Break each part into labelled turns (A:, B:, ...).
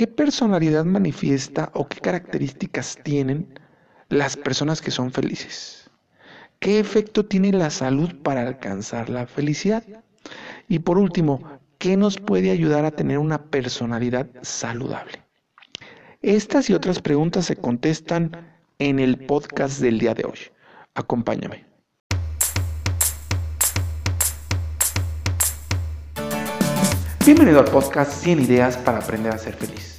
A: ¿qué personalidad manifiesta o qué características tienen las personas que son felices? ¿Qué efecto tiene la salud para alcanzar la felicidad? Y por último, ¿qué nos puede ayudar a tener una personalidad saludable? Estas y otras preguntas se contestan en el podcast del día de hoy. Acompáñame. Bienvenido al podcast 100 ideas para aprender a ser feliz.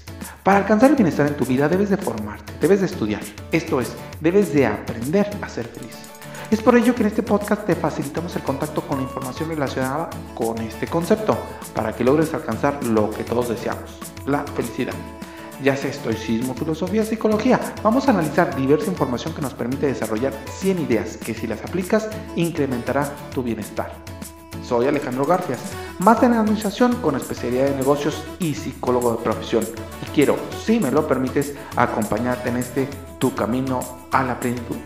A: Para alcanzar el bienestar en tu vida debes de formarte, debes de estudiar. Esto es, debes de aprender a ser feliz. Es por ello que en este podcast te facilitamos el contacto con la información relacionada con este concepto, para que logres alcanzar lo que todos deseamos, la felicidad. Ya sea estoicismo, filosofía, psicología, vamos a analizar diversa información que nos permite desarrollar 100 ideas que si las aplicas incrementará tu bienestar. Soy Alejandro Garfias, máster en administración con especialidad de negocios y psicólogo de profesión. Y quiero, si me lo permites, acompañarte en este tu camino a la plenitud.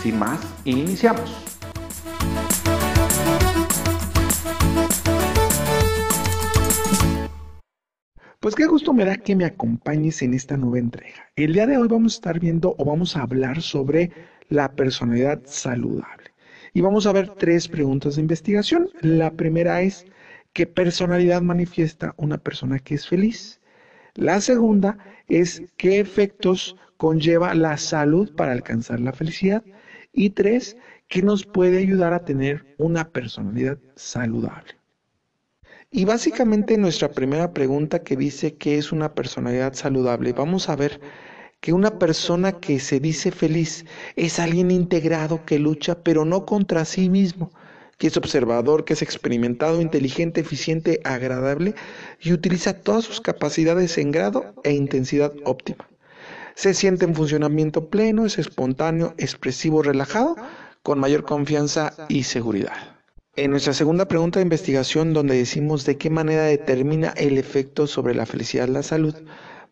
A: Sin más, iniciamos. Pues qué gusto me da que me acompañes en esta nueva entrega. El día de hoy vamos a estar viendo o vamos a hablar sobre la personalidad saludable. Y vamos a ver tres preguntas de investigación. La primera es, ¿qué personalidad manifiesta una persona que es feliz? La segunda es, ¿qué efectos conlleva la salud para alcanzar la felicidad? Y tres, ¿qué nos puede ayudar a tener una personalidad saludable? Y básicamente nuestra primera pregunta que dice qué es una personalidad saludable, vamos a ver que una persona que se dice feliz es alguien integrado que lucha, pero no contra sí mismo, que es observador, que es experimentado, inteligente, eficiente, agradable y utiliza todas sus capacidades en grado e intensidad óptima. Se siente en funcionamiento pleno, es espontáneo, expresivo, relajado, con mayor confianza y seguridad. En nuestra segunda pregunta de investigación, donde decimos de qué manera determina el efecto sobre la felicidad la salud,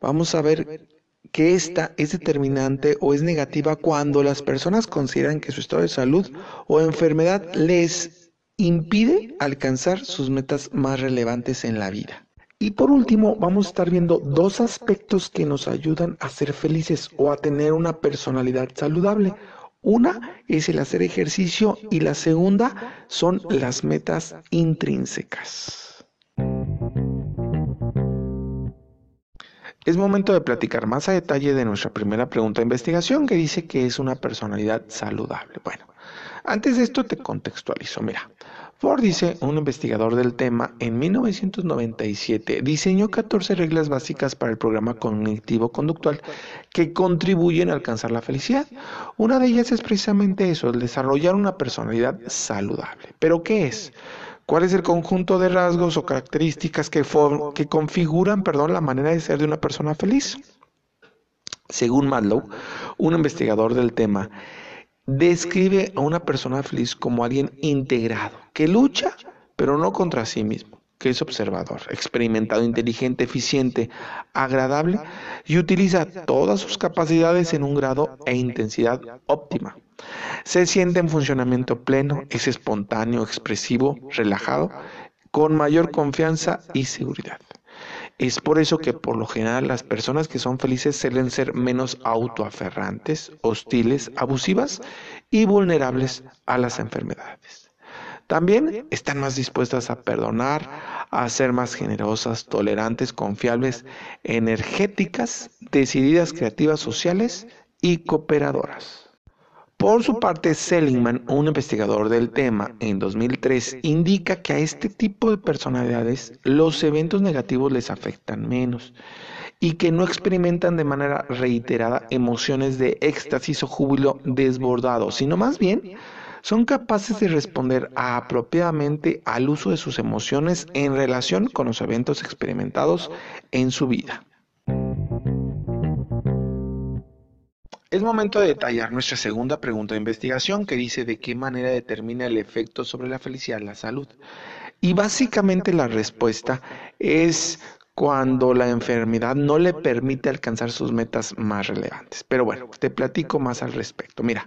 A: vamos a ver que esta es determinante o es negativa cuando las personas consideran que su estado de salud o enfermedad les impide alcanzar sus metas más relevantes en la vida. Y por último, vamos a estar viendo dos aspectos que nos ayudan a ser felices o a tener una personalidad saludable. Una es el hacer ejercicio y la segunda son las metas intrínsecas. Es momento de platicar más a detalle de nuestra primera pregunta de investigación que dice que es una personalidad saludable. Bueno, antes de esto te contextualizo. Mira, Ford dice, un investigador del tema, en 1997 diseñó 14 reglas básicas para el programa cognitivo conductual que contribuyen a alcanzar la felicidad. Una de ellas es precisamente eso, el desarrollar una personalidad saludable. ¿Pero qué es? ¿Cuál es el conjunto de rasgos o características que, que configuran perdón, la manera de ser de una persona feliz? Según Madlow, un investigador del tema, describe a una persona feliz como alguien integrado, que lucha, pero no contra sí mismo, que es observador, experimentado, inteligente, eficiente, agradable y utiliza todas sus capacidades en un grado e intensidad óptima. Se siente en funcionamiento pleno, es espontáneo, expresivo, relajado, con mayor confianza y seguridad. Es por eso que por lo general las personas que son felices suelen ser menos autoaferrantes, hostiles, abusivas y vulnerables a las enfermedades. También están más dispuestas a perdonar, a ser más generosas, tolerantes, confiables, energéticas, decididas, creativas, sociales y cooperadoras. Por su parte, Seligman, un investigador del tema en 2003, indica que a este tipo de personalidades los eventos negativos les afectan menos y que no experimentan de manera reiterada emociones de éxtasis o júbilo desbordado, sino más bien son capaces de responder apropiadamente al uso de sus emociones en relación con los eventos experimentados en su vida. Es momento de detallar nuestra segunda pregunta de investigación que dice de qué manera determina el efecto sobre la felicidad la salud. Y básicamente la respuesta es cuando la enfermedad no le permite alcanzar sus metas más relevantes. Pero bueno, te platico más al respecto. Mira,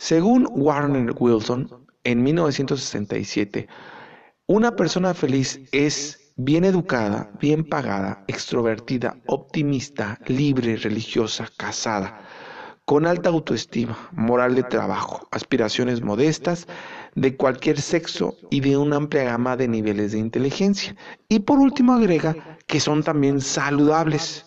A: según Warner Wilson, en 1967, una persona feliz es bien educada, bien pagada, extrovertida, optimista, libre, religiosa, casada, con alta autoestima, moral de trabajo, aspiraciones modestas, de cualquier sexo y de una amplia gama de niveles de inteligencia. Y por último agrega que son también saludables.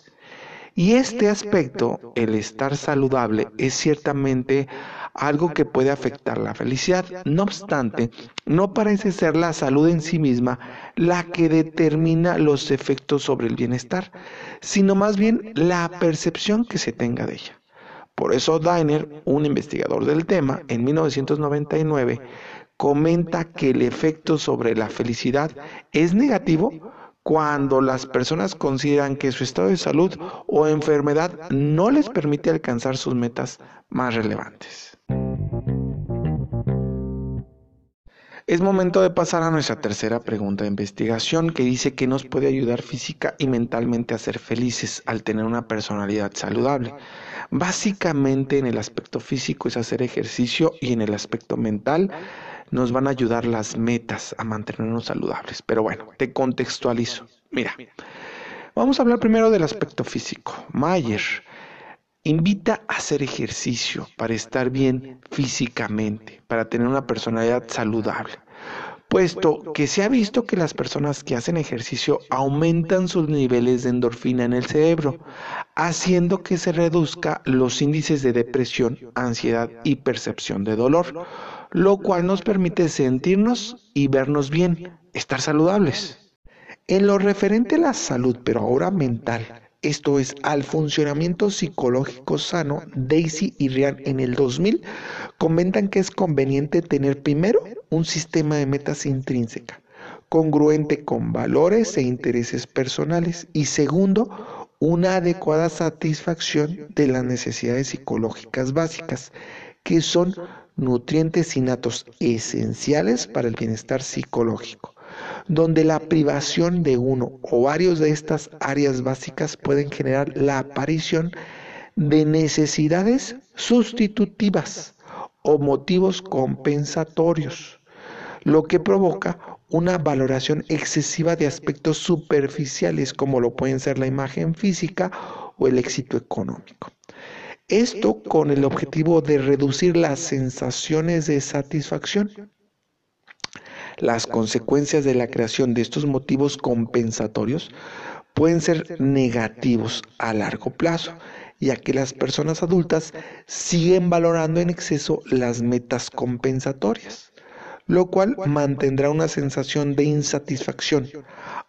A: Y este aspecto, el estar saludable, es ciertamente algo que puede afectar la felicidad. No obstante, no parece ser la salud en sí misma la que determina los efectos sobre el bienestar, sino más bien la percepción que se tenga de ella. Por eso Diner, un investigador del tema, en 1999, comenta que el efecto sobre la felicidad es negativo cuando las personas consideran que su estado de salud o enfermedad no les permite alcanzar sus metas más relevantes. Es momento de pasar a nuestra tercera pregunta de investigación que dice que nos puede ayudar física y mentalmente a ser felices al tener una personalidad saludable. Básicamente en el aspecto físico es hacer ejercicio y en el aspecto mental nos van a ayudar las metas a mantenernos saludables. Pero bueno, te contextualizo. Mira, vamos a hablar primero del aspecto físico. Mayer invita a hacer ejercicio para estar bien físicamente, para tener una personalidad saludable puesto que se ha visto que las personas que hacen ejercicio aumentan sus niveles de endorfina en el cerebro, haciendo que se reduzca los índices de depresión, ansiedad y percepción de dolor, lo cual nos permite sentirnos y vernos bien, estar saludables. En lo referente a la salud, pero ahora mental, esto es al funcionamiento psicológico sano, Daisy y Ryan en el 2000 comentan que es conveniente tener primero un sistema de metas intrínseca, congruente con valores e intereses personales y segundo, una adecuada satisfacción de las necesidades psicológicas básicas, que son nutrientes innatos esenciales para el bienestar psicológico, donde la privación de uno o varios de estas áreas básicas pueden generar la aparición de necesidades sustitutivas o motivos compensatorios, lo que provoca una valoración excesiva de aspectos superficiales como lo pueden ser la imagen física o el éxito económico. Esto con el objetivo de reducir las sensaciones de satisfacción. Las consecuencias de la creación de estos motivos compensatorios pueden ser negativos a largo plazo, ya que las personas adultas siguen valorando en exceso las metas compensatorias, lo cual mantendrá una sensación de insatisfacción,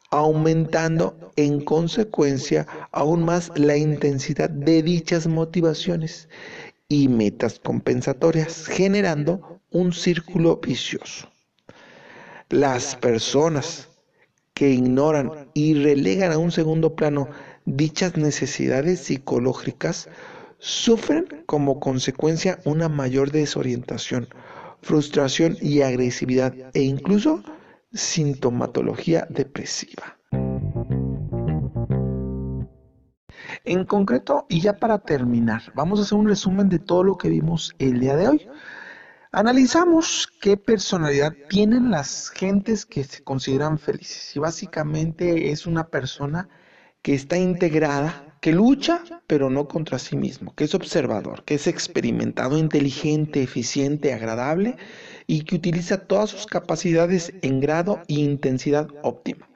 A: aumentando en consecuencia aún más la intensidad de dichas motivaciones y metas compensatorias, generando un círculo vicioso. Las personas que ignoran y relegan a un segundo plano dichas necesidades psicológicas sufren como consecuencia una mayor desorientación, frustración y agresividad e incluso sintomatología depresiva. En concreto, y ya para terminar, vamos a hacer un resumen de todo lo que vimos el día de hoy. Analizamos qué personalidad tienen las gentes que se consideran felices. Y básicamente es una persona que está integrada, que lucha, pero no contra sí mismo, que es observador, que es experimentado, inteligente, eficiente, agradable y que utiliza todas sus capacidades en grado e intensidad óptima.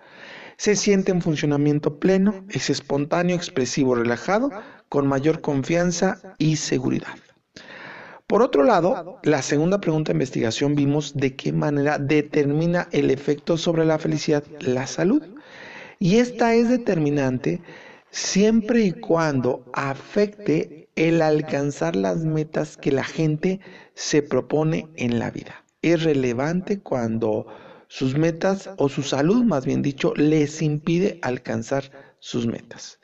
A: Se siente en funcionamiento pleno, es espontáneo, expresivo, relajado, con mayor confianza y seguridad. Por otro lado, la segunda pregunta de investigación vimos de qué manera determina el efecto sobre la felicidad la salud. Y esta es determinante siempre y cuando afecte el alcanzar las metas que la gente se propone en la vida. Es relevante cuando sus metas o su salud, más bien dicho, les impide alcanzar sus metas.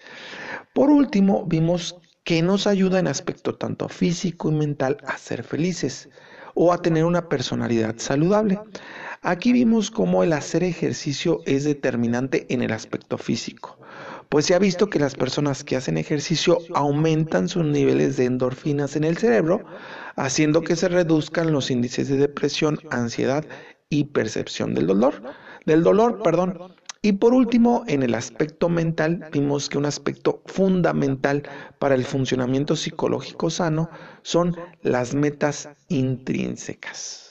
A: Por último, vimos que nos ayuda en aspecto tanto físico y mental a ser felices o a tener una personalidad saludable. Aquí vimos cómo el hacer ejercicio es determinante en el aspecto físico, pues se ha visto que las personas que hacen ejercicio aumentan sus niveles de endorfinas en el cerebro, haciendo que se reduzcan los índices de depresión, ansiedad y percepción del dolor, del dolor, perdón. Y por último, en el aspecto mental, vimos que un aspecto fundamental para el funcionamiento psicológico sano son las metas intrínsecas.